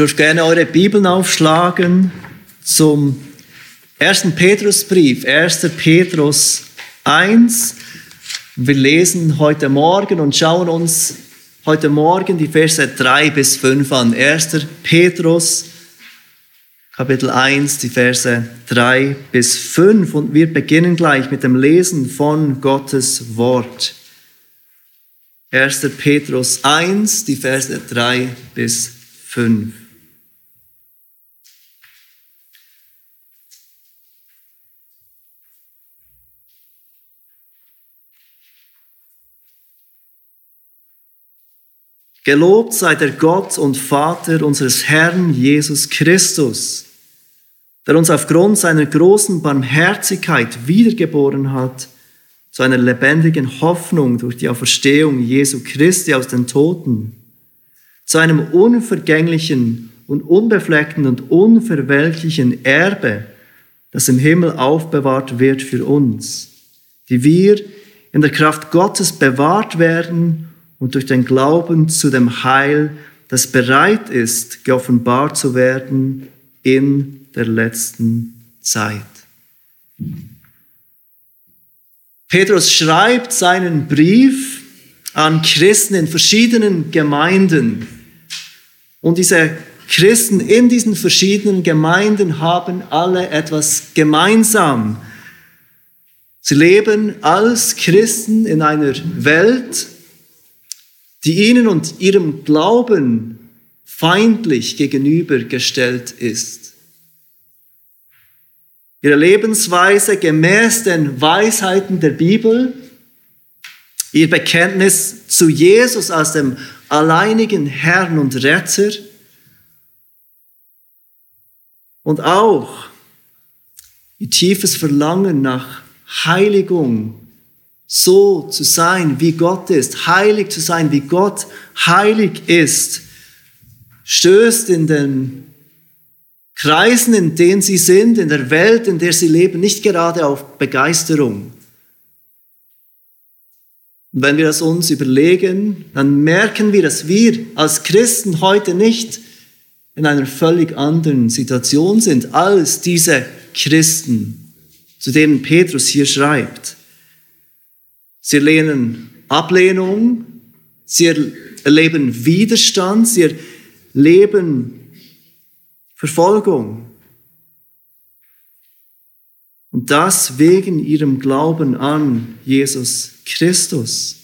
dürft gerne eure Bibeln aufschlagen zum ersten Petrusbrief, 1. Petrus 1. Wir lesen heute Morgen und schauen uns heute Morgen die Verse 3 bis 5 an. 1. Petrus, Kapitel 1, die Verse 3 bis 5. Und wir beginnen gleich mit dem Lesen von Gottes Wort. 1. Petrus 1, die Verse 3 bis 5. Gelobt sei der Gott und Vater unseres Herrn Jesus Christus, der uns aufgrund seiner großen Barmherzigkeit wiedergeboren hat zu einer lebendigen Hoffnung durch die Auferstehung Jesu Christi aus den Toten, zu einem unvergänglichen und unbefleckten und unverwelklichen Erbe, das im Himmel aufbewahrt wird für uns, die wir in der Kraft Gottes bewahrt werden und durch den Glauben zu dem Heil, das bereit ist, geoffenbart zu werden in der letzten Zeit. Petrus schreibt seinen Brief an Christen in verschiedenen Gemeinden. Und diese Christen in diesen verschiedenen Gemeinden haben alle etwas gemeinsam. Sie leben als Christen in einer Welt, die ihnen und ihrem Glauben feindlich gegenübergestellt ist. Ihre Lebensweise gemäß den Weisheiten der Bibel, ihr Bekenntnis zu Jesus als dem alleinigen Herrn und Retter und auch ihr tiefes Verlangen nach Heiligung, so zu sein, wie Gott ist, heilig zu sein, wie Gott heilig ist, stößt in den Kreisen, in denen sie sind, in der Welt, in der sie leben, nicht gerade auf Begeisterung. Und wenn wir das uns überlegen, dann merken wir, dass wir als Christen heute nicht in einer völlig anderen Situation sind als diese Christen, zu denen Petrus hier schreibt. Sie lehnen Ablehnung, sie erleben Widerstand, sie erleben Verfolgung. Und das wegen ihrem Glauben an Jesus Christus.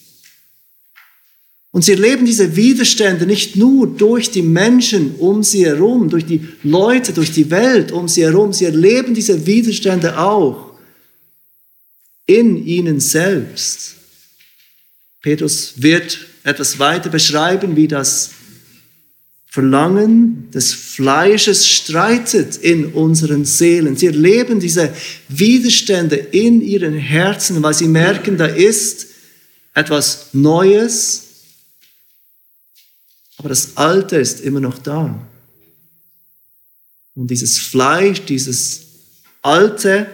Und sie erleben diese Widerstände nicht nur durch die Menschen um sie herum, durch die Leute, durch die Welt um sie herum, sie erleben diese Widerstände auch in ihnen selbst. Petrus wird etwas weiter beschreiben, wie das Verlangen des Fleisches streitet in unseren Seelen. Sie erleben diese Widerstände in ihren Herzen, weil sie merken, da ist etwas Neues, aber das Alte ist immer noch da. Und dieses Fleisch, dieses alte,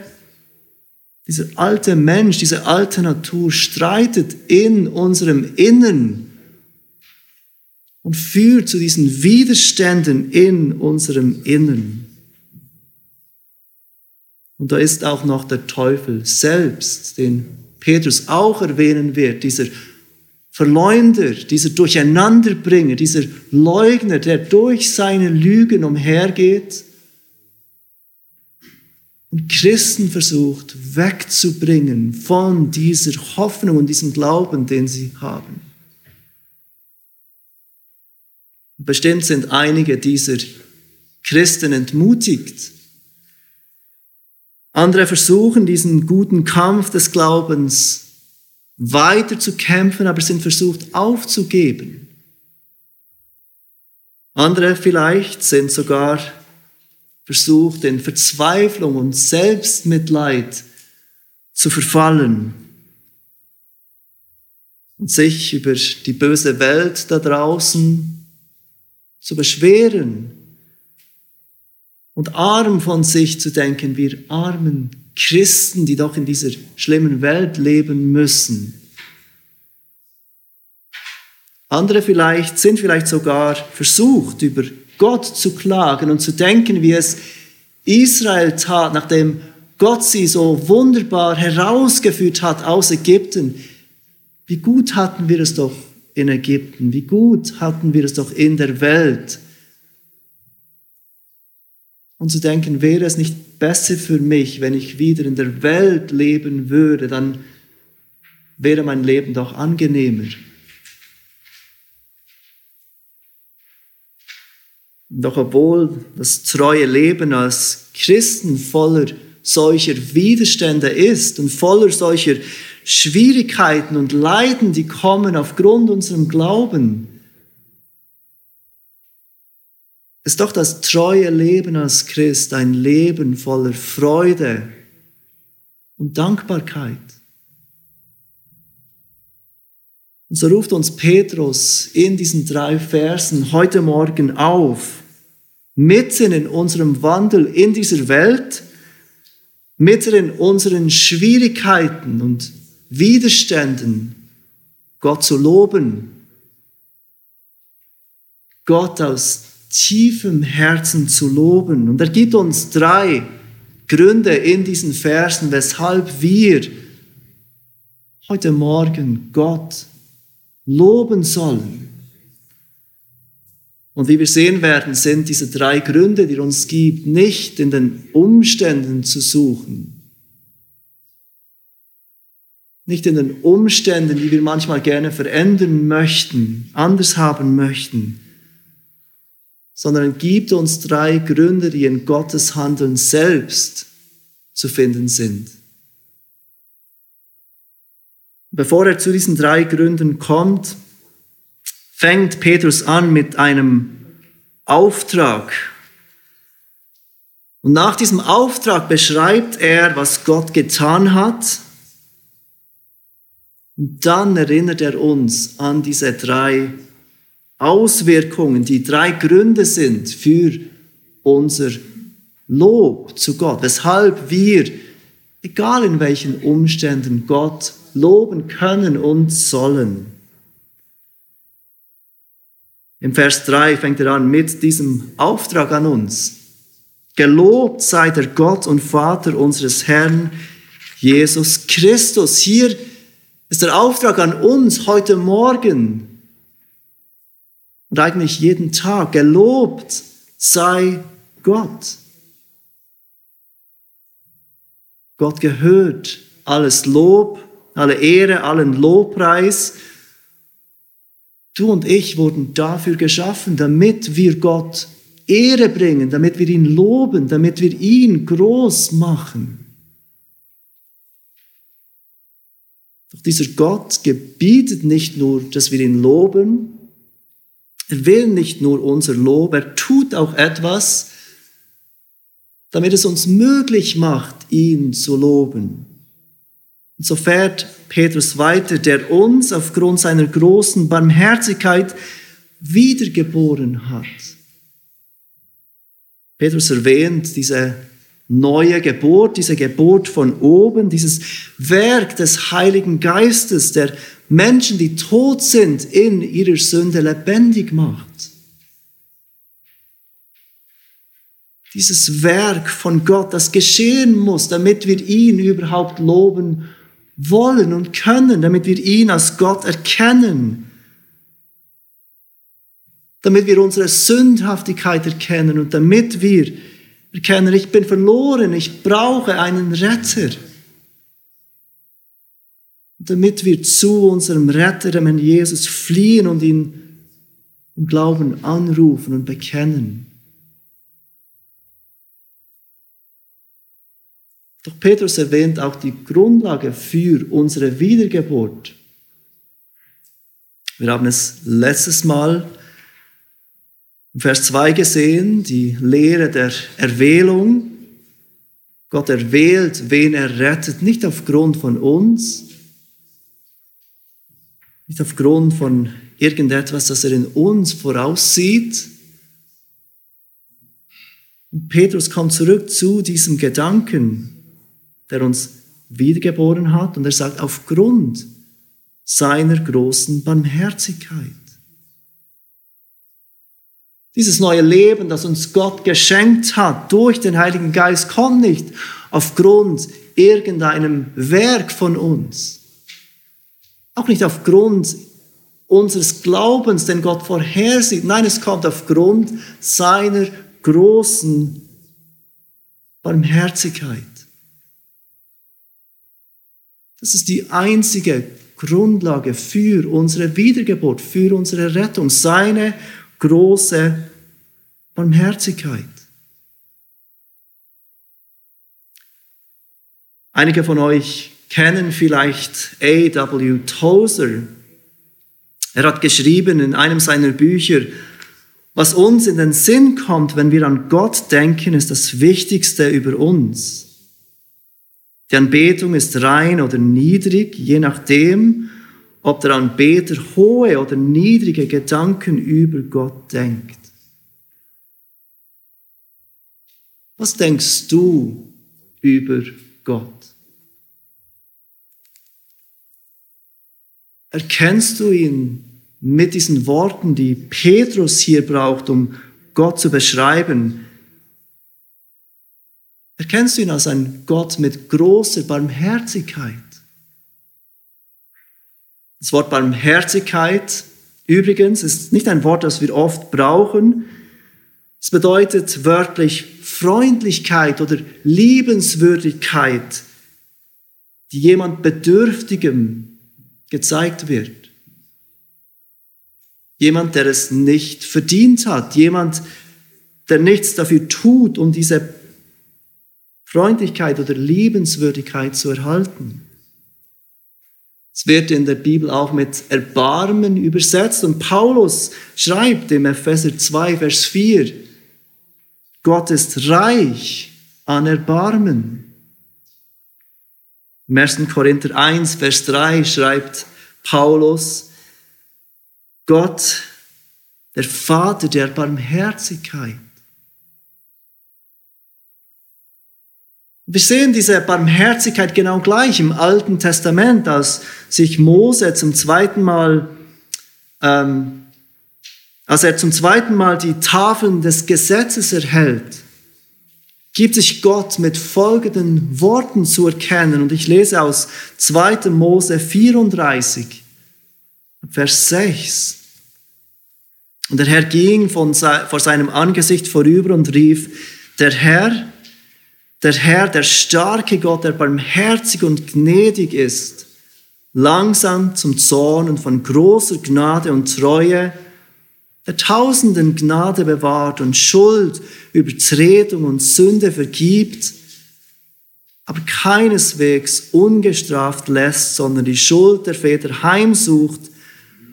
dieser alte Mensch, diese alte Natur streitet in unserem Innern und führt zu diesen Widerständen in unserem Innern. Und da ist auch noch der Teufel selbst, den Petrus auch erwähnen wird, dieser Verleumder, dieser Durcheinanderbringer, dieser Leugner, der durch seine Lügen umhergeht Christen versucht wegzubringen von dieser Hoffnung und diesem Glauben, den sie haben. Bestimmt sind einige dieser Christen entmutigt. Andere versuchen diesen guten Kampf des Glaubens weiter zu kämpfen, aber sind versucht aufzugeben. Andere vielleicht sind sogar versucht, in Verzweiflung und Selbstmitleid zu verfallen und sich über die böse Welt da draußen zu beschweren und arm von sich zu denken, wir armen Christen, die doch in dieser schlimmen Welt leben müssen. Andere vielleicht sind vielleicht sogar versucht, über Gott zu klagen und zu denken, wie es Israel tat, nachdem Gott sie so wunderbar herausgeführt hat aus Ägypten. Wie gut hatten wir es doch in Ägypten, wie gut hatten wir es doch in der Welt. Und zu denken, wäre es nicht besser für mich, wenn ich wieder in der Welt leben würde, dann wäre mein Leben doch angenehmer. Doch obwohl das treue Leben als Christen voller solcher Widerstände ist und voller solcher Schwierigkeiten und Leiden, die kommen aufgrund unserem Glauben, ist doch das treue Leben als Christ ein Leben voller Freude und Dankbarkeit. Und so ruft uns Petrus in diesen drei Versen heute Morgen auf, mitten in unserem Wandel in dieser Welt, mitten in unseren Schwierigkeiten und Widerständen, Gott zu loben, Gott aus tiefem Herzen zu loben. Und er gibt uns drei Gründe in diesen Versen, weshalb wir heute Morgen Gott loben sollen. Und wie wir sehen werden, sind diese drei Gründe, die uns gibt, nicht in den Umständen zu suchen. Nicht in den Umständen, die wir manchmal gerne verändern möchten, anders haben möchten, sondern gibt uns drei Gründe, die in Gottes Handeln selbst zu finden sind. Bevor er zu diesen drei Gründen kommt, fängt Petrus an mit einem Auftrag. Und nach diesem Auftrag beschreibt er, was Gott getan hat. Und dann erinnert er uns an diese drei Auswirkungen, die drei Gründe sind für unser Lob zu Gott, weshalb wir, egal in welchen Umständen, Gott loben können und sollen. Im Vers 3 fängt er an mit diesem Auftrag an uns. Gelobt sei der Gott und Vater unseres Herrn Jesus Christus. Hier ist der Auftrag an uns heute Morgen und eigentlich jeden Tag. Gelobt sei Gott. Gott gehört alles Lob alle Ehre, allen Lobpreis. Du und ich wurden dafür geschaffen, damit wir Gott Ehre bringen, damit wir ihn loben, damit wir ihn groß machen. Doch dieser Gott gebietet nicht nur, dass wir ihn loben, er will nicht nur unser Lob, er tut auch etwas, damit es uns möglich macht, ihn zu loben. Und so fährt Petrus weiter, der uns aufgrund seiner großen Barmherzigkeit wiedergeboren hat. Petrus erwähnt diese neue Geburt, diese Geburt von oben, dieses Werk des Heiligen Geistes, der Menschen, die tot sind, in ihrer Sünde lebendig macht. Dieses Werk von Gott, das geschehen muss, damit wir ihn überhaupt loben wollen und können, damit wir ihn als Gott erkennen, damit wir unsere Sündhaftigkeit erkennen und damit wir erkennen, ich bin verloren, ich brauche einen Retter. Damit wir zu unserem Retter, dem Jesus, fliehen und ihn im Glauben anrufen und bekennen. Doch Petrus erwähnt auch die Grundlage für unsere Wiedergeburt. Wir haben es letztes Mal im Vers 2 gesehen, die Lehre der Erwählung. Gott erwählt, wen er rettet, nicht aufgrund von uns, nicht aufgrund von irgendetwas, das er in uns voraussieht. Und Petrus kommt zurück zu diesem Gedanken, der uns wiedergeboren hat. Und er sagt, aufgrund seiner großen Barmherzigkeit. Dieses neue Leben, das uns Gott geschenkt hat durch den Heiligen Geist, kommt nicht aufgrund irgendeinem Werk von uns. Auch nicht aufgrund unseres Glaubens, den Gott vorhersieht. Nein, es kommt aufgrund seiner großen Barmherzigkeit. Das ist die einzige Grundlage für unsere Wiedergeburt, für unsere Rettung, seine große Barmherzigkeit. Einige von euch kennen vielleicht A.W. Tozer. Er hat geschrieben in einem seiner Bücher, was uns in den Sinn kommt, wenn wir an Gott denken, ist das Wichtigste über uns. Die Anbetung ist rein oder niedrig, je nachdem, ob der Anbeter hohe oder niedrige Gedanken über Gott denkt. Was denkst du über Gott? Erkennst du ihn mit diesen Worten, die Petrus hier braucht, um Gott zu beschreiben? Erkennst du ihn als ein Gott mit großer Barmherzigkeit? Das Wort Barmherzigkeit übrigens ist nicht ein Wort, das wir oft brauchen. Es bedeutet wörtlich Freundlichkeit oder Liebenswürdigkeit, die jemand Bedürftigem gezeigt wird. Jemand, der es nicht verdient hat, jemand, der nichts dafür tut, um diese Freundlichkeit oder Liebenswürdigkeit zu erhalten. Es wird in der Bibel auch mit Erbarmen übersetzt und Paulus schreibt im Epheser 2, Vers 4, Gott ist reich an Erbarmen. Im 1. Korinther 1, Vers 3 schreibt Paulus, Gott, der Vater der Barmherzigkeit, Wir sehen diese Barmherzigkeit genau gleich im Alten Testament, als sich Mose zum zweiten Mal, ähm, als er zum zweiten Mal die Tafeln des Gesetzes erhält, gibt sich Gott mit folgenden Worten zu erkennen. Und ich lese aus 2. Mose 34, Vers 6. Und der Herr ging von, vor seinem Angesicht vorüber und rief, der Herr, der Herr, der starke Gott, der barmherzig und gnädig ist, langsam zum Zorn und von großer Gnade und Treue, der tausenden Gnade bewahrt und Schuld, Übertretung und Sünde vergibt, aber keineswegs ungestraft lässt, sondern die Schuld der Väter heimsucht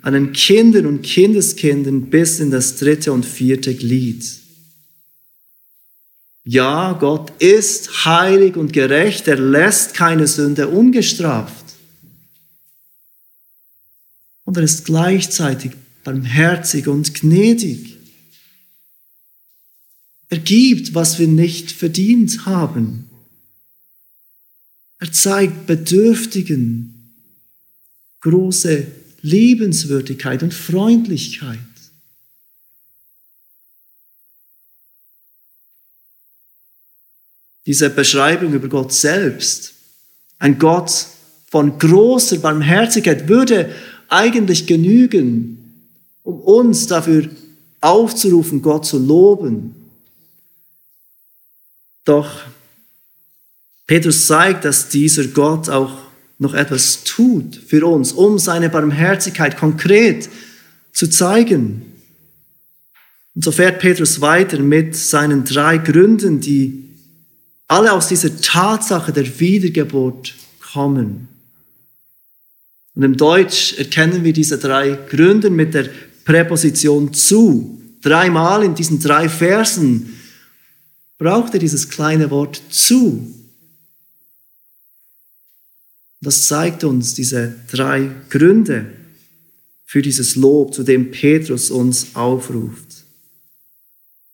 an den Kindern und Kindeskindern bis in das dritte und vierte Glied. Ja, Gott ist heilig und gerecht, er lässt keine Sünde ungestraft. Und er ist gleichzeitig barmherzig und gnädig. Er gibt, was wir nicht verdient haben. Er zeigt Bedürftigen große Liebenswürdigkeit und Freundlichkeit. Diese Beschreibung über Gott selbst, ein Gott von großer Barmherzigkeit, würde eigentlich genügen, um uns dafür aufzurufen, Gott zu loben. Doch Petrus zeigt, dass dieser Gott auch noch etwas tut für uns, um seine Barmherzigkeit konkret zu zeigen. Und so fährt Petrus weiter mit seinen drei Gründen, die alle aus dieser Tatsache der Wiedergeburt kommen. Und im Deutsch erkennen wir diese drei Gründe mit der Präposition zu. Dreimal in diesen drei Versen braucht er dieses kleine Wort zu. Das zeigt uns diese drei Gründe für dieses Lob, zu dem Petrus uns aufruft.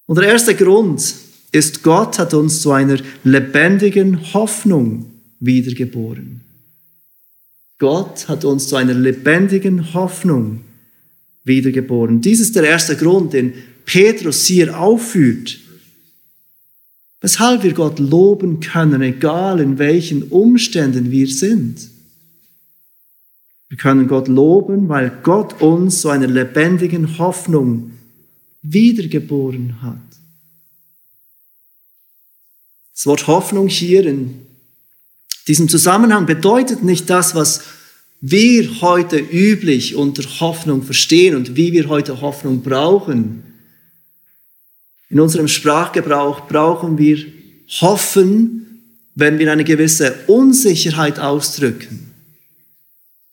Und der erste Grund ist Gott hat uns zu einer lebendigen Hoffnung wiedergeboren. Gott hat uns zu einer lebendigen Hoffnung wiedergeboren. Dies ist der erste Grund, den Petrus hier aufführt. Weshalb wir Gott loben können, egal in welchen Umständen wir sind. Wir können Gott loben, weil Gott uns zu einer lebendigen Hoffnung wiedergeboren hat. Das Wort Hoffnung hier in diesem Zusammenhang bedeutet nicht das, was wir heute üblich unter Hoffnung verstehen und wie wir heute Hoffnung brauchen. In unserem Sprachgebrauch brauchen wir hoffen, wenn wir eine gewisse Unsicherheit ausdrücken.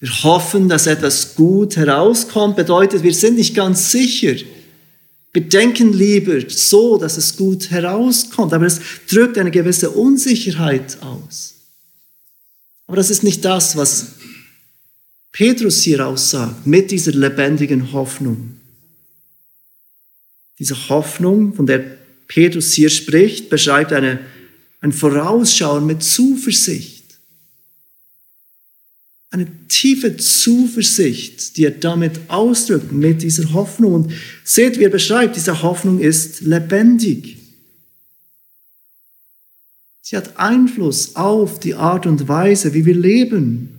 Wir hoffen, dass etwas gut herauskommt, bedeutet, wir sind nicht ganz sicher. Wir denken lieber so, dass es gut herauskommt, aber es drückt eine gewisse Unsicherheit aus. Aber das ist nicht das, was Petrus hier aussagt, mit dieser lebendigen Hoffnung. Diese Hoffnung, von der Petrus hier spricht, beschreibt eine, ein Vorausschauen mit Zuversicht. Eine tiefe Zuversicht, die er damit ausdrückt, mit dieser Hoffnung. Und seht, wie er beschreibt, diese Hoffnung ist lebendig. Sie hat Einfluss auf die Art und Weise, wie wir leben.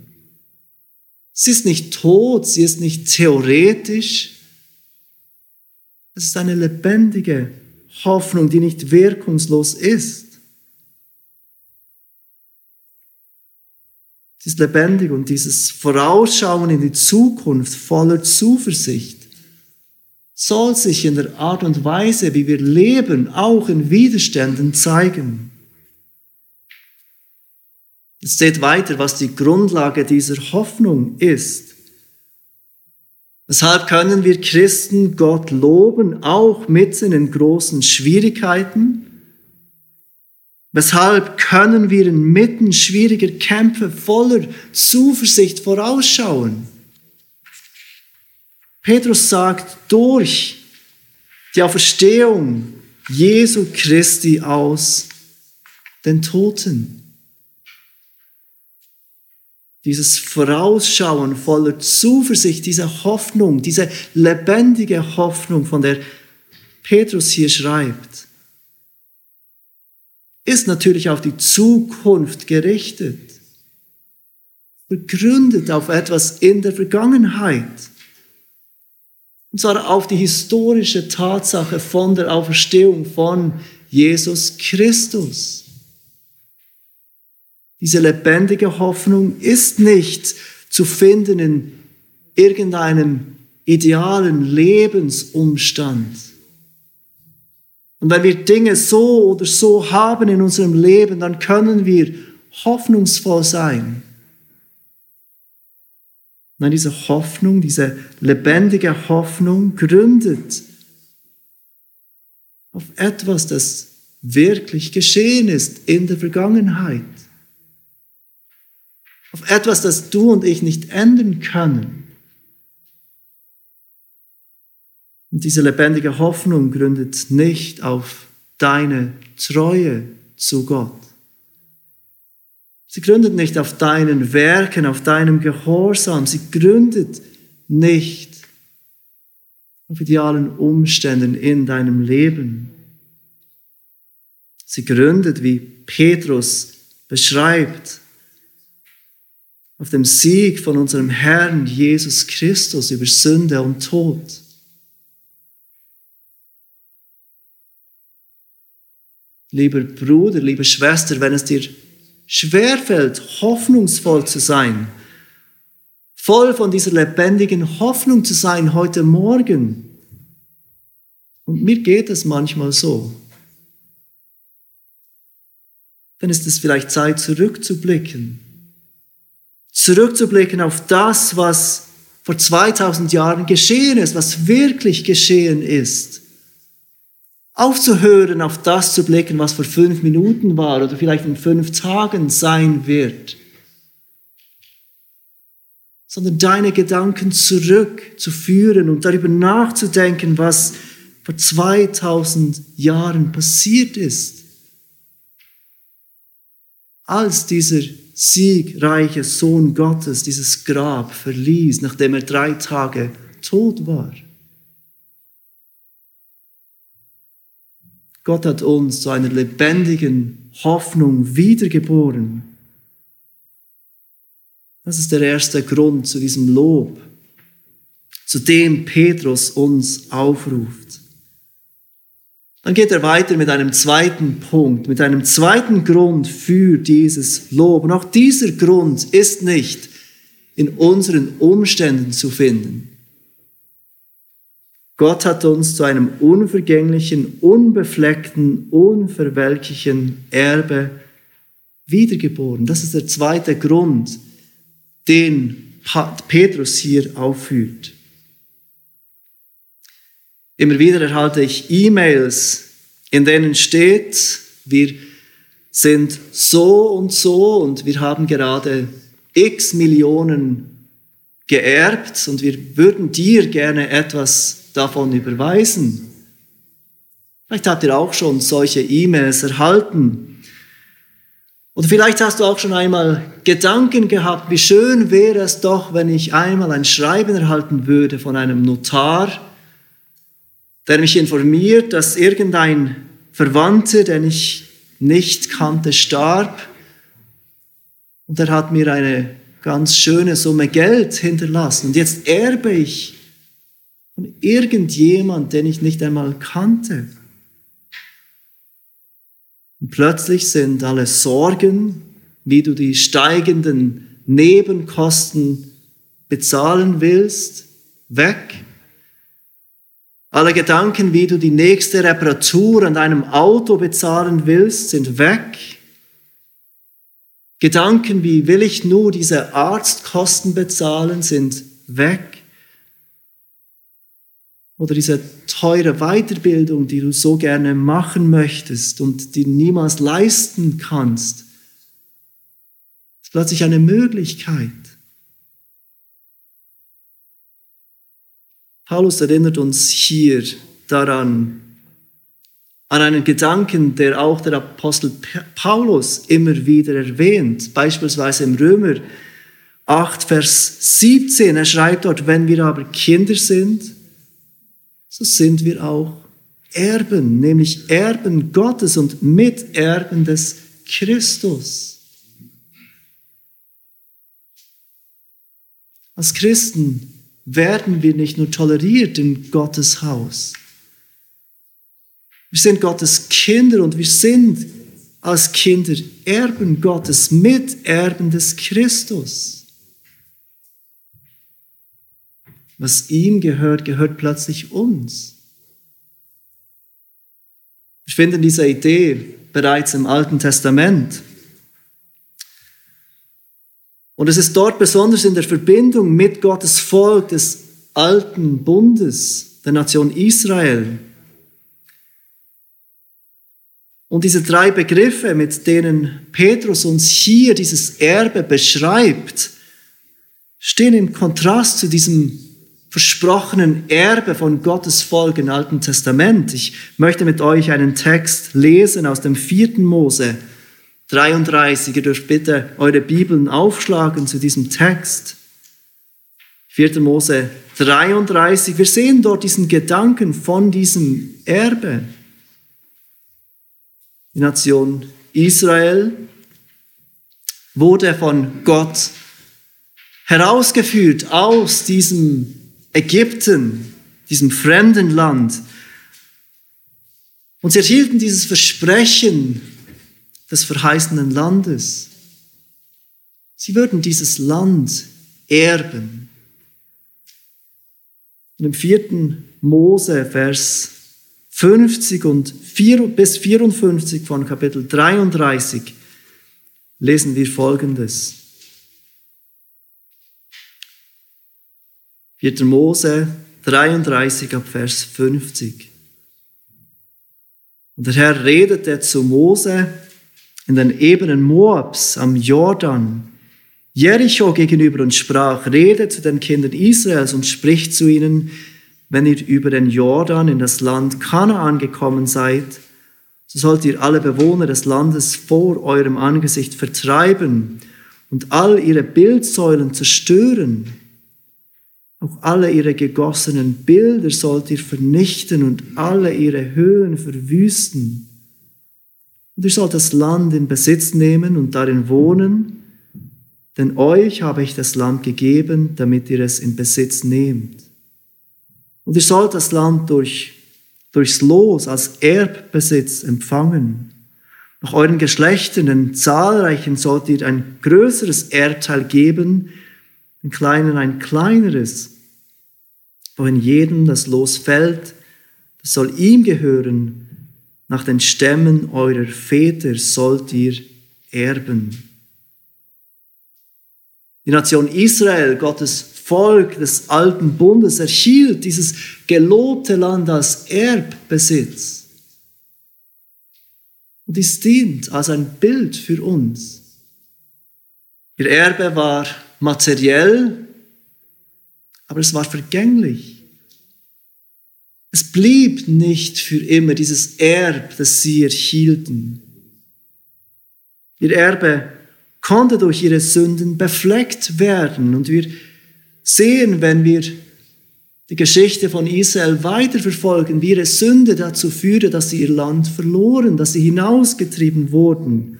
Sie ist nicht tot, sie ist nicht theoretisch. Es ist eine lebendige Hoffnung, die nicht wirkungslos ist. Sie ist lebendig und dieses Vorausschauen in die Zukunft voller Zuversicht soll sich in der Art und Weise, wie wir leben, auch in Widerständen zeigen. Es steht weiter, was die Grundlage dieser Hoffnung ist. Weshalb können wir Christen Gott loben, auch mitten in großen Schwierigkeiten? Weshalb können wir inmitten schwieriger Kämpfe voller Zuversicht vorausschauen? Petrus sagt, durch die Auferstehung Jesu Christi aus den Toten. Dieses Vorausschauen voller Zuversicht, diese Hoffnung, diese lebendige Hoffnung, von der Petrus hier schreibt ist natürlich auf die Zukunft gerichtet, begründet auf etwas in der Vergangenheit. Und zwar auf die historische Tatsache von der Auferstehung von Jesus Christus. Diese lebendige Hoffnung ist nicht zu finden in irgendeinem idealen Lebensumstand und wenn wir Dinge so oder so haben in unserem Leben, dann können wir hoffnungsvoll sein. Nein, diese Hoffnung, diese lebendige Hoffnung gründet auf etwas, das wirklich geschehen ist in der Vergangenheit. Auf etwas, das du und ich nicht ändern können. Und diese lebendige Hoffnung gründet nicht auf deine Treue zu Gott. Sie gründet nicht auf deinen Werken, auf deinem Gehorsam. Sie gründet nicht auf idealen Umständen in deinem Leben. Sie gründet, wie Petrus beschreibt, auf dem Sieg von unserem Herrn Jesus Christus über Sünde und Tod. Lieber Bruder, liebe Schwester, wenn es dir schwerfällt, hoffnungsvoll zu sein, voll von dieser lebendigen Hoffnung zu sein heute Morgen. Und mir geht es manchmal so. Dann ist es vielleicht Zeit, zurückzublicken. Zurückzublicken auf das, was vor 2000 Jahren geschehen ist, was wirklich geschehen ist aufzuhören, auf das zu blicken, was vor fünf Minuten war oder vielleicht in fünf Tagen sein wird, sondern deine Gedanken zurückzuführen und darüber nachzudenken, was vor 2000 Jahren passiert ist, als dieser siegreiche Sohn Gottes dieses Grab verließ, nachdem er drei Tage tot war. Gott hat uns zu einer lebendigen Hoffnung wiedergeboren. Das ist der erste Grund zu diesem Lob, zu dem Petrus uns aufruft. Dann geht er weiter mit einem zweiten Punkt, mit einem zweiten Grund für dieses Lob. Und auch dieser Grund ist nicht in unseren Umständen zu finden. Gott hat uns zu einem unvergänglichen, unbefleckten, unverwelklichen Erbe wiedergeboren. Das ist der zweite Grund, den Petrus hier aufführt. Immer wieder erhalte ich E-Mails, in denen steht, wir sind so und so und wir haben gerade x Millionen geerbt und wir würden dir gerne etwas davon überweisen. Vielleicht habt ihr auch schon solche E-Mails erhalten. Oder vielleicht hast du auch schon einmal Gedanken gehabt, wie schön wäre es doch, wenn ich einmal ein Schreiben erhalten würde von einem Notar, der mich informiert, dass irgendein Verwandter, den ich nicht kannte, starb. Und er hat mir eine ganz schöne Summe Geld hinterlassen. Und jetzt erbe ich von irgendjemand, den ich nicht einmal kannte. Und plötzlich sind alle Sorgen, wie du die steigenden Nebenkosten bezahlen willst, weg. Alle Gedanken, wie du die nächste Reparatur an deinem Auto bezahlen willst, sind weg. Gedanken wie will ich nur diese Arztkosten bezahlen, sind weg. Oder diese teure Weiterbildung, die du so gerne machen möchtest und die niemals leisten kannst, ist plötzlich eine Möglichkeit. Paulus erinnert uns hier daran, an einen Gedanken, der auch der Apostel Paulus immer wieder erwähnt, beispielsweise im Römer 8, Vers 17. Er schreibt dort, wenn wir aber Kinder sind, so sind wir auch Erben, nämlich Erben Gottes und Miterben des Christus. Als Christen werden wir nicht nur toleriert in Gottes Haus. Wir sind Gottes Kinder und wir sind als Kinder Erben Gottes, Miterben des Christus. Was ihm gehört, gehört plötzlich uns. Wir finden diese Idee bereits im Alten Testament. Und es ist dort besonders in der Verbindung mit Gottes Volk des alten Bundes, der Nation Israel. Und diese drei Begriffe, mit denen Petrus uns hier dieses Erbe beschreibt, stehen im Kontrast zu diesem versprochenen Erbe von Gottes Volk im Alten Testament. Ich möchte mit euch einen Text lesen aus dem vierten Mose, 33. Ihr dürft bitte eure Bibeln aufschlagen zu diesem Text. 4. Mose 33. Wir sehen dort diesen Gedanken von diesem Erbe. Die Nation Israel wurde von Gott herausgeführt aus diesem Ägypten, diesem fremden Land. Und sie erhielten dieses Versprechen des verheißenen Landes. Sie würden dieses Land erben. Und im vierten Mose, Vers 50 und 4, bis 54 von Kapitel 33 lesen wir Folgendes. 4. Mose 33 ab Vers 50. Und der Herr redete zu Mose in den Ebenen Moabs am Jordan, Jericho gegenüber und sprach, rede zu den Kindern Israels und spricht zu ihnen, wenn ihr über den Jordan in das Land Kanaan gekommen seid, so sollt ihr alle Bewohner des Landes vor eurem Angesicht vertreiben und all ihre Bildsäulen zerstören. Auch alle ihre gegossenen Bilder sollt ihr vernichten und alle ihre Höhen verwüsten. Und ihr sollt das Land in Besitz nehmen und darin wohnen, denn euch habe ich das Land gegeben, damit ihr es in Besitz nehmt. Und ihr sollt das Land durch, durchs Los als Erbbesitz empfangen. Nach euren Geschlechtern, den zahlreichen, sollt ihr ein größeres Erdteil geben, den Kleinen ein kleineres. Wohin jedem das Los fällt, das soll ihm gehören. Nach den Stämmen eurer Väter sollt ihr erben. Die Nation Israel, Gottes Volk des alten Bundes, erhielt dieses gelobte Land als Erbbesitz. Und dies dient als ein Bild für uns. Ihr Erbe war materiell, aber es war vergänglich. Es blieb nicht für immer dieses Erb, das sie erhielten. Ihr Erbe konnte durch ihre Sünden befleckt werden. Und wir sehen, wenn wir die Geschichte von Israel weiterverfolgen, wie ihre Sünde dazu führte, dass sie ihr Land verloren, dass sie hinausgetrieben wurden,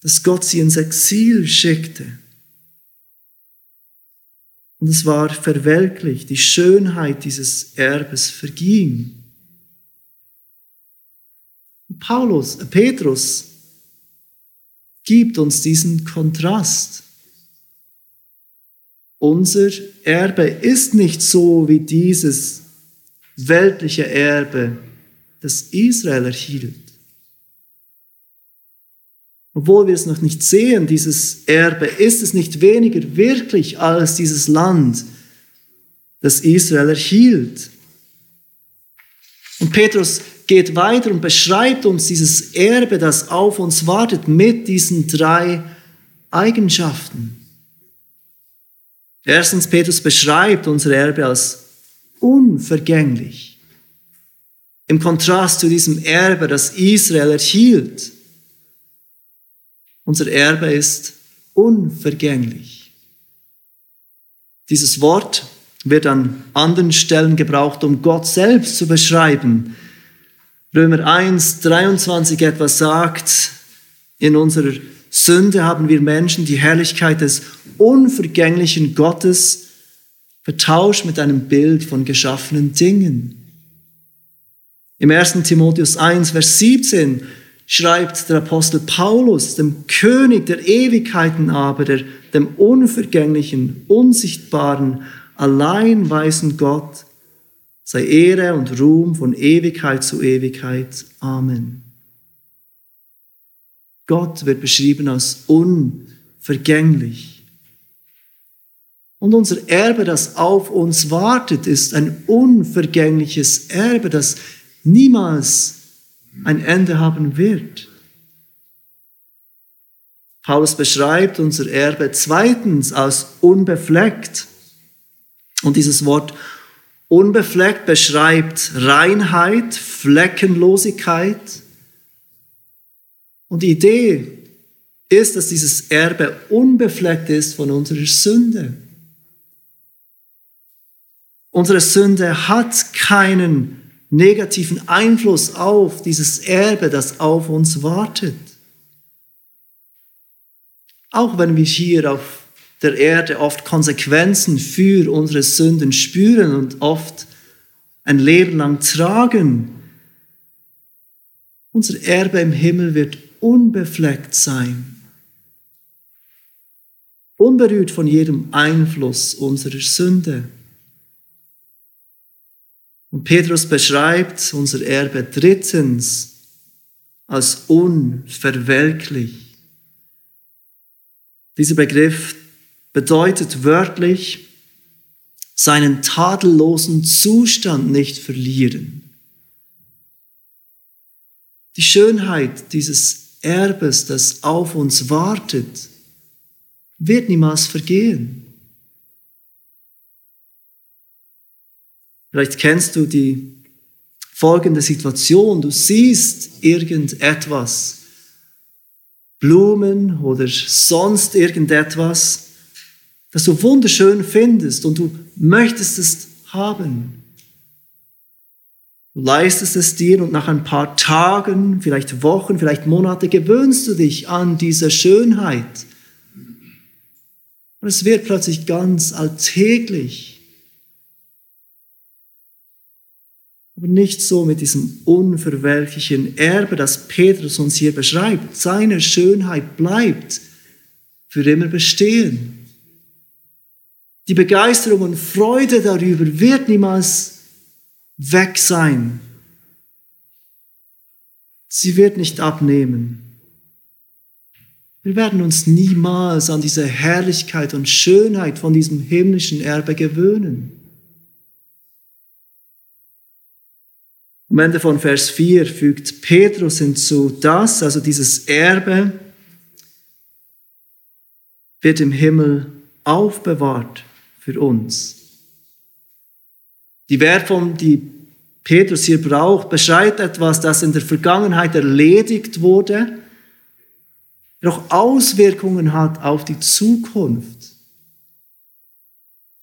dass Gott sie ins Exil schickte. Und es war verwelklicht, die Schönheit dieses Erbes verging. Paulus, äh Petrus gibt uns diesen Kontrast. Unser Erbe ist nicht so wie dieses weltliche Erbe, das Israel erhielt. Obwohl wir es noch nicht sehen, dieses Erbe, ist es nicht weniger wirklich als dieses Land, das Israel erhielt. Und Petrus geht weiter und beschreibt uns dieses Erbe, das auf uns wartet, mit diesen drei Eigenschaften. Erstens, Petrus beschreibt unser Erbe als unvergänglich. Im Kontrast zu diesem Erbe, das Israel erhielt. Unser Erbe ist unvergänglich. Dieses Wort wird an anderen Stellen gebraucht, um Gott selbst zu beschreiben. Römer 1, 23 etwas sagt, in unserer Sünde haben wir Menschen die Herrlichkeit des unvergänglichen Gottes vertauscht mit einem Bild von geschaffenen Dingen. Im 1. Timotheus 1, Vers 17 schreibt der Apostel Paulus, dem König der Ewigkeiten aber, der, dem unvergänglichen, unsichtbaren, allein weisen Gott, sei Ehre und Ruhm von Ewigkeit zu Ewigkeit. Amen. Gott wird beschrieben als unvergänglich. Und unser Erbe, das auf uns wartet, ist ein unvergängliches Erbe, das niemals ein Ende haben wird. Paulus beschreibt unser Erbe zweitens als unbefleckt. Und dieses Wort unbefleckt beschreibt Reinheit, Fleckenlosigkeit. Und die Idee ist, dass dieses Erbe unbefleckt ist von unserer Sünde. Unsere Sünde hat keinen negativen Einfluss auf dieses Erbe, das auf uns wartet. Auch wenn wir hier auf der Erde oft Konsequenzen für unsere Sünden spüren und oft ein Leben lang tragen, unser Erbe im Himmel wird unbefleckt sein, unberührt von jedem Einfluss unserer Sünde. Und Petrus beschreibt unser Erbe drittens als unverwelklich. Dieser Begriff bedeutet wörtlich, seinen tadellosen Zustand nicht verlieren. Die Schönheit dieses Erbes, das auf uns wartet, wird niemals vergehen. Vielleicht kennst du die folgende Situation. Du siehst irgendetwas, Blumen oder sonst irgendetwas, das du wunderschön findest und du möchtest es haben. Du leistest es dir und nach ein paar Tagen, vielleicht Wochen, vielleicht Monate gewöhnst du dich an diese Schönheit. Und es wird plötzlich ganz alltäglich. Aber nicht so mit diesem unverwelklichen Erbe, das Petrus uns hier beschreibt. Seine Schönheit bleibt für immer bestehen. Die Begeisterung und Freude darüber wird niemals weg sein. Sie wird nicht abnehmen. Wir werden uns niemals an diese Herrlichkeit und Schönheit von diesem himmlischen Erbe gewöhnen. Am Ende von Vers 4 fügt Petrus hinzu, dass, also dieses Erbe, wird im Himmel aufbewahrt für uns. Die Wertform, die Petrus hier braucht, beschreibt etwas, das in der Vergangenheit erledigt wurde, doch Auswirkungen hat auf die Zukunft.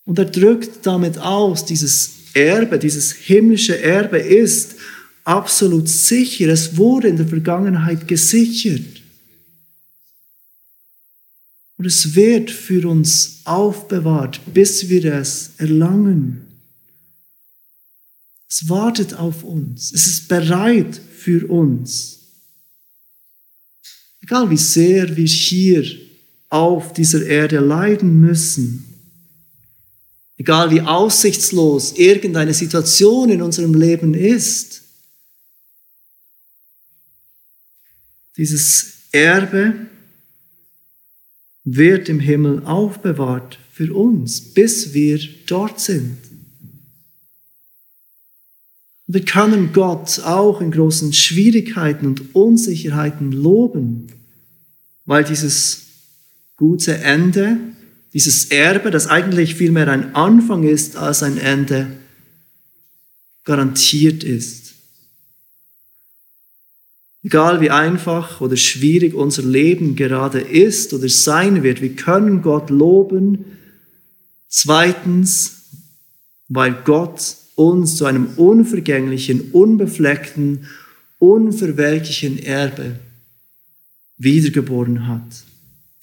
Und er drückt damit aus, dieses Erbe, dieses himmlische Erbe ist absolut sicher. Es wurde in der Vergangenheit gesichert. Und es wird für uns aufbewahrt, bis wir es erlangen. Es wartet auf uns. Es ist bereit für uns. Egal wie sehr wir hier auf dieser Erde leiden müssen, egal wie aussichtslos irgendeine Situation in unserem Leben ist, dieses Erbe wird im Himmel aufbewahrt für uns, bis wir dort sind. Wir können Gott auch in großen Schwierigkeiten und Unsicherheiten loben, weil dieses gute Ende, dieses Erbe, das eigentlich vielmehr ein Anfang ist als ein Ende, garantiert ist. Egal wie einfach oder schwierig unser Leben gerade ist oder sein wird, wir können Gott loben. Zweitens, weil Gott uns zu einem unvergänglichen, unbefleckten, unverwelklichen Erbe wiedergeboren hat.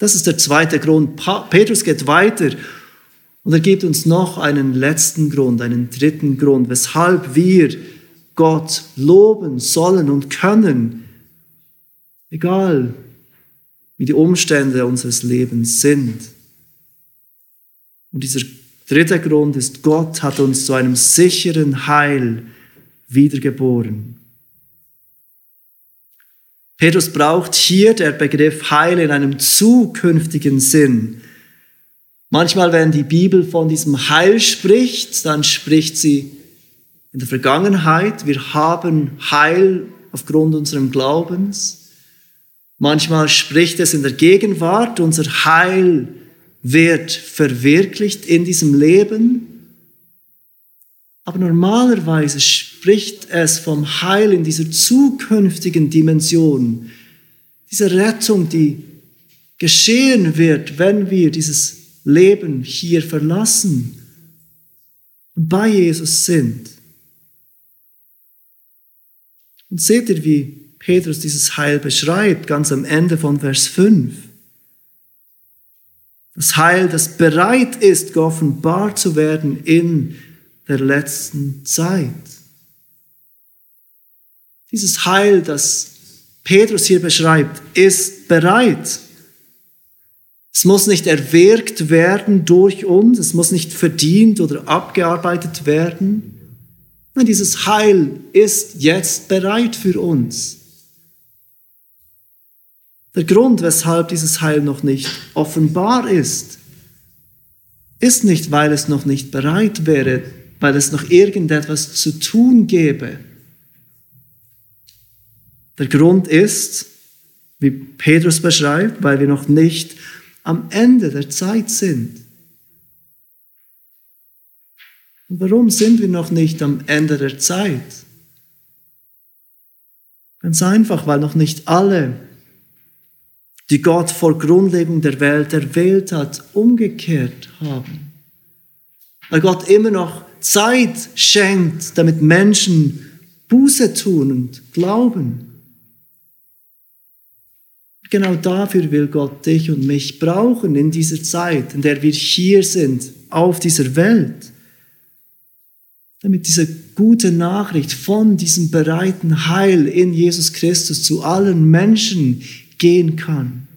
Das ist der zweite Grund. Petrus geht weiter und er gibt uns noch einen letzten Grund, einen dritten Grund, weshalb wir Gott loben sollen und können egal wie die Umstände unseres Lebens sind. Und dieser dritte Grund ist, Gott hat uns zu einem sicheren Heil wiedergeboren. Petrus braucht hier der Begriff Heil in einem zukünftigen Sinn. Manchmal, wenn die Bibel von diesem Heil spricht, dann spricht sie in der Vergangenheit. Wir haben Heil aufgrund unserem Glaubens. Manchmal spricht es in der Gegenwart, unser Heil wird verwirklicht in diesem Leben. Aber normalerweise spricht es vom Heil in dieser zukünftigen Dimension, dieser Rettung, die geschehen wird, wenn wir dieses Leben hier verlassen und bei Jesus sind. Und seht ihr, wie Petrus dieses Heil beschreibt, ganz am Ende von Vers 5. Das Heil, das bereit ist, geoffenbart zu werden in der letzten Zeit. Dieses Heil, das Petrus hier beschreibt, ist bereit. Es muss nicht erwirkt werden durch uns, es muss nicht verdient oder abgearbeitet werden. Nein, dieses Heil ist jetzt bereit für uns. Der Grund, weshalb dieses Heil noch nicht offenbar ist, ist nicht, weil es noch nicht bereit wäre, weil es noch irgendetwas zu tun gäbe. Der Grund ist, wie Petrus beschreibt, weil wir noch nicht am Ende der Zeit sind. Und warum sind wir noch nicht am Ende der Zeit? Ganz einfach, weil noch nicht alle die Gott vor Grundlegung der Welt erwählt hat, umgekehrt haben. Weil Gott immer noch Zeit schenkt, damit Menschen Buße tun und glauben. Genau dafür will Gott dich und mich brauchen in dieser Zeit, in der wir hier sind, auf dieser Welt. Damit diese gute Nachricht von diesem bereiten Heil in Jesus Christus zu allen Menschen gehen kann.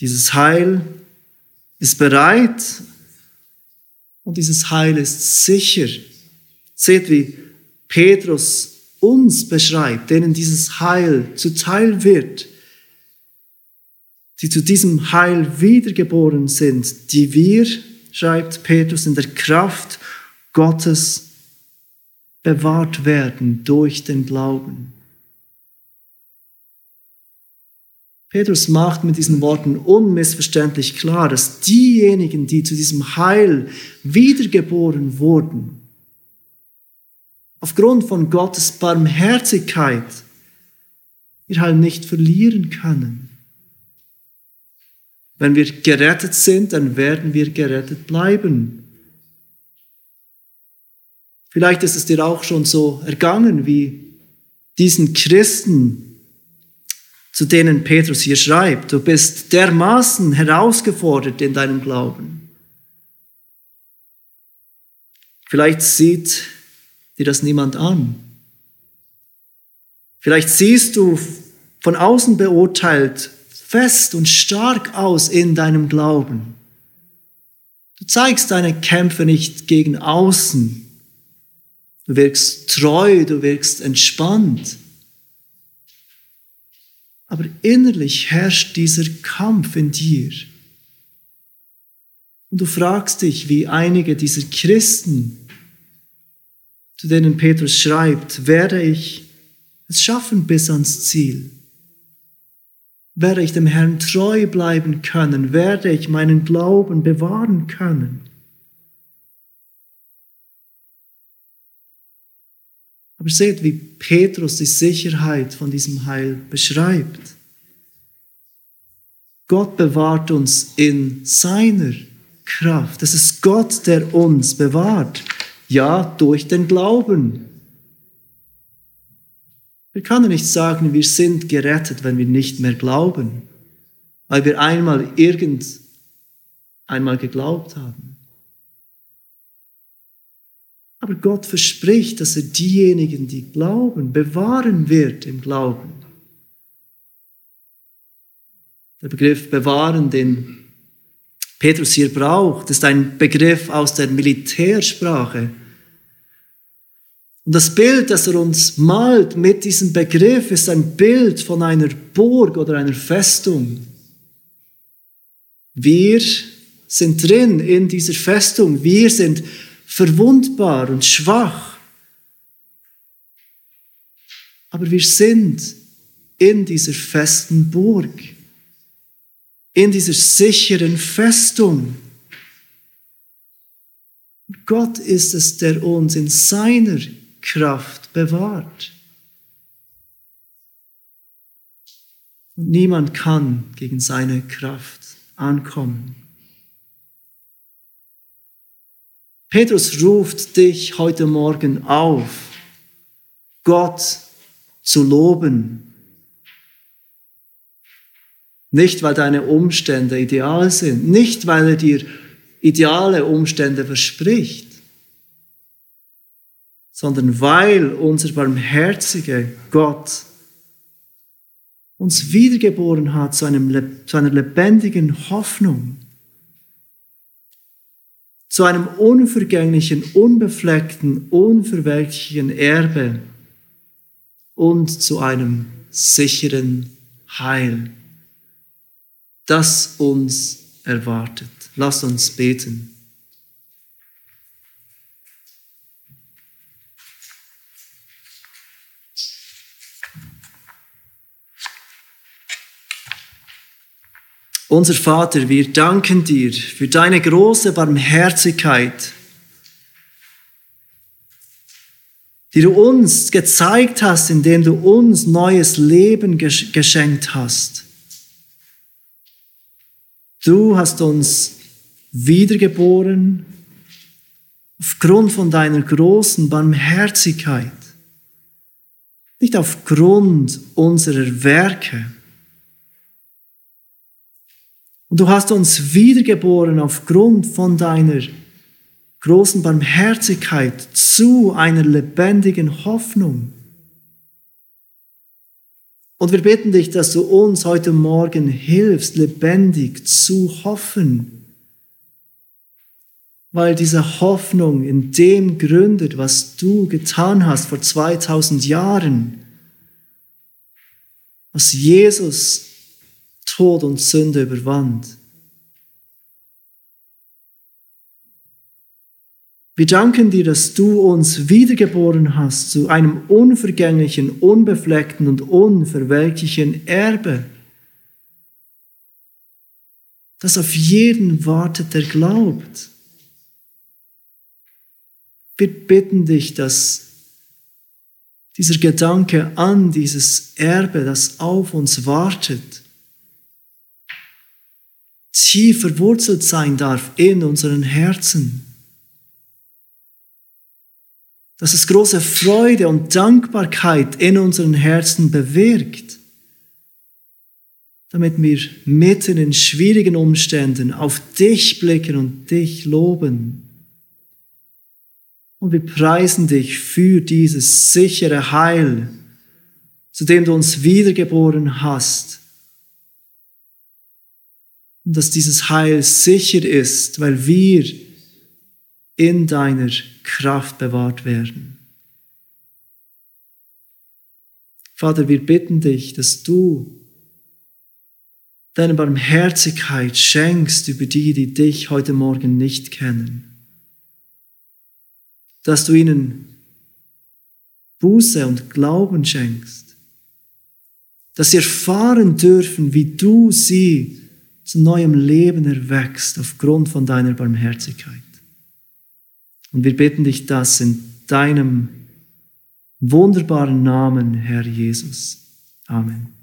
Dieses Heil ist bereit und dieses Heil ist sicher. Seht, wie Petrus uns beschreibt, denen dieses Heil zuteil wird, die zu diesem Heil wiedergeboren sind, die wir, schreibt Petrus, in der Kraft Gottes bewahrt werden durch den Glauben. Petrus macht mit diesen Worten unmissverständlich klar, dass diejenigen, die zu diesem Heil wiedergeboren wurden, aufgrund von Gottes Barmherzigkeit ihr Heil nicht verlieren können. Wenn wir gerettet sind, dann werden wir gerettet bleiben. Vielleicht ist es dir auch schon so ergangen wie diesen Christen, zu denen Petrus hier schreibt. Du bist dermaßen herausgefordert in deinem Glauben. Vielleicht sieht dir das niemand an. Vielleicht siehst du von außen beurteilt fest und stark aus in deinem Glauben. Du zeigst deine Kämpfe nicht gegen außen. Du wirkst treu, du wirkst entspannt. Aber innerlich herrscht dieser Kampf in dir. Und du fragst dich, wie einige dieser Christen zu denen Petrus schreibt, werde ich es schaffen bis ans Ziel? Werde ich dem Herrn treu bleiben können? Werde ich meinen Glauben bewahren können? Aber seht, wie Petrus die Sicherheit von diesem Heil beschreibt. Gott bewahrt uns in seiner Kraft. Es ist Gott, der uns bewahrt. Ja, durch den Glauben. Wir können nicht sagen, wir sind gerettet, wenn wir nicht mehr glauben, weil wir einmal irgend einmal geglaubt haben. Aber Gott verspricht, dass er diejenigen, die glauben, bewahren wird im Glauben. Der Begriff bewahren, den Petrus hier braucht, ist ein Begriff aus der Militärsprache. Und das Bild, das er uns malt mit diesem Begriff, ist ein Bild von einer Burg oder einer Festung. Wir sind drin in dieser Festung. Wir sind verwundbar und schwach. Aber wir sind in dieser festen Burg in dieser sicheren Festung. Gott ist es, der uns in seiner Kraft bewahrt. Und niemand kann gegen seine Kraft ankommen. Petrus ruft dich heute Morgen auf, Gott zu loben nicht, weil deine Umstände ideal sind. Nicht, weil er dir ideale Umstände verspricht. Sondern weil unser barmherziger Gott uns wiedergeboren hat zu, einem, zu einer lebendigen Hoffnung. Zu einem unvergänglichen, unbefleckten, unverwelklichen Erbe und zu einem sicheren Heil das uns erwartet. Lass uns beten. Unser Vater, wir danken dir für deine große Barmherzigkeit, die du uns gezeigt hast, indem du uns neues Leben geschenkt hast. Du hast uns wiedergeboren aufgrund von deiner großen Barmherzigkeit, nicht aufgrund unserer Werke. Und du hast uns wiedergeboren aufgrund von deiner großen Barmherzigkeit zu einer lebendigen Hoffnung. Und wir bitten dich, dass du uns heute Morgen hilfst, lebendig zu hoffen, weil diese Hoffnung in dem gründet, was du getan hast vor 2000 Jahren, was Jesus Tod und Sünde überwand. Wir danken dir, dass du uns wiedergeboren hast zu einem unvergänglichen, unbefleckten und unverwelklichen Erbe, das auf jeden wartet, der glaubt. Wir bitten dich, dass dieser Gedanke an dieses Erbe, das auf uns wartet, tief verwurzelt sein darf in unseren Herzen dass es große Freude und Dankbarkeit in unseren Herzen bewirkt, damit wir mitten in schwierigen Umständen auf dich blicken und dich loben. Und wir preisen dich für dieses sichere Heil, zu dem du uns wiedergeboren hast. Und dass dieses Heil sicher ist, weil wir in deiner Kraft bewahrt werden. Vater, wir bitten dich, dass du deine Barmherzigkeit schenkst über die, die dich heute Morgen nicht kennen. Dass du ihnen Buße und Glauben schenkst. Dass sie erfahren dürfen, wie du sie zu neuem Leben erwächst aufgrund von deiner Barmherzigkeit. Und wir bitten dich das in deinem wunderbaren Namen, Herr Jesus. Amen.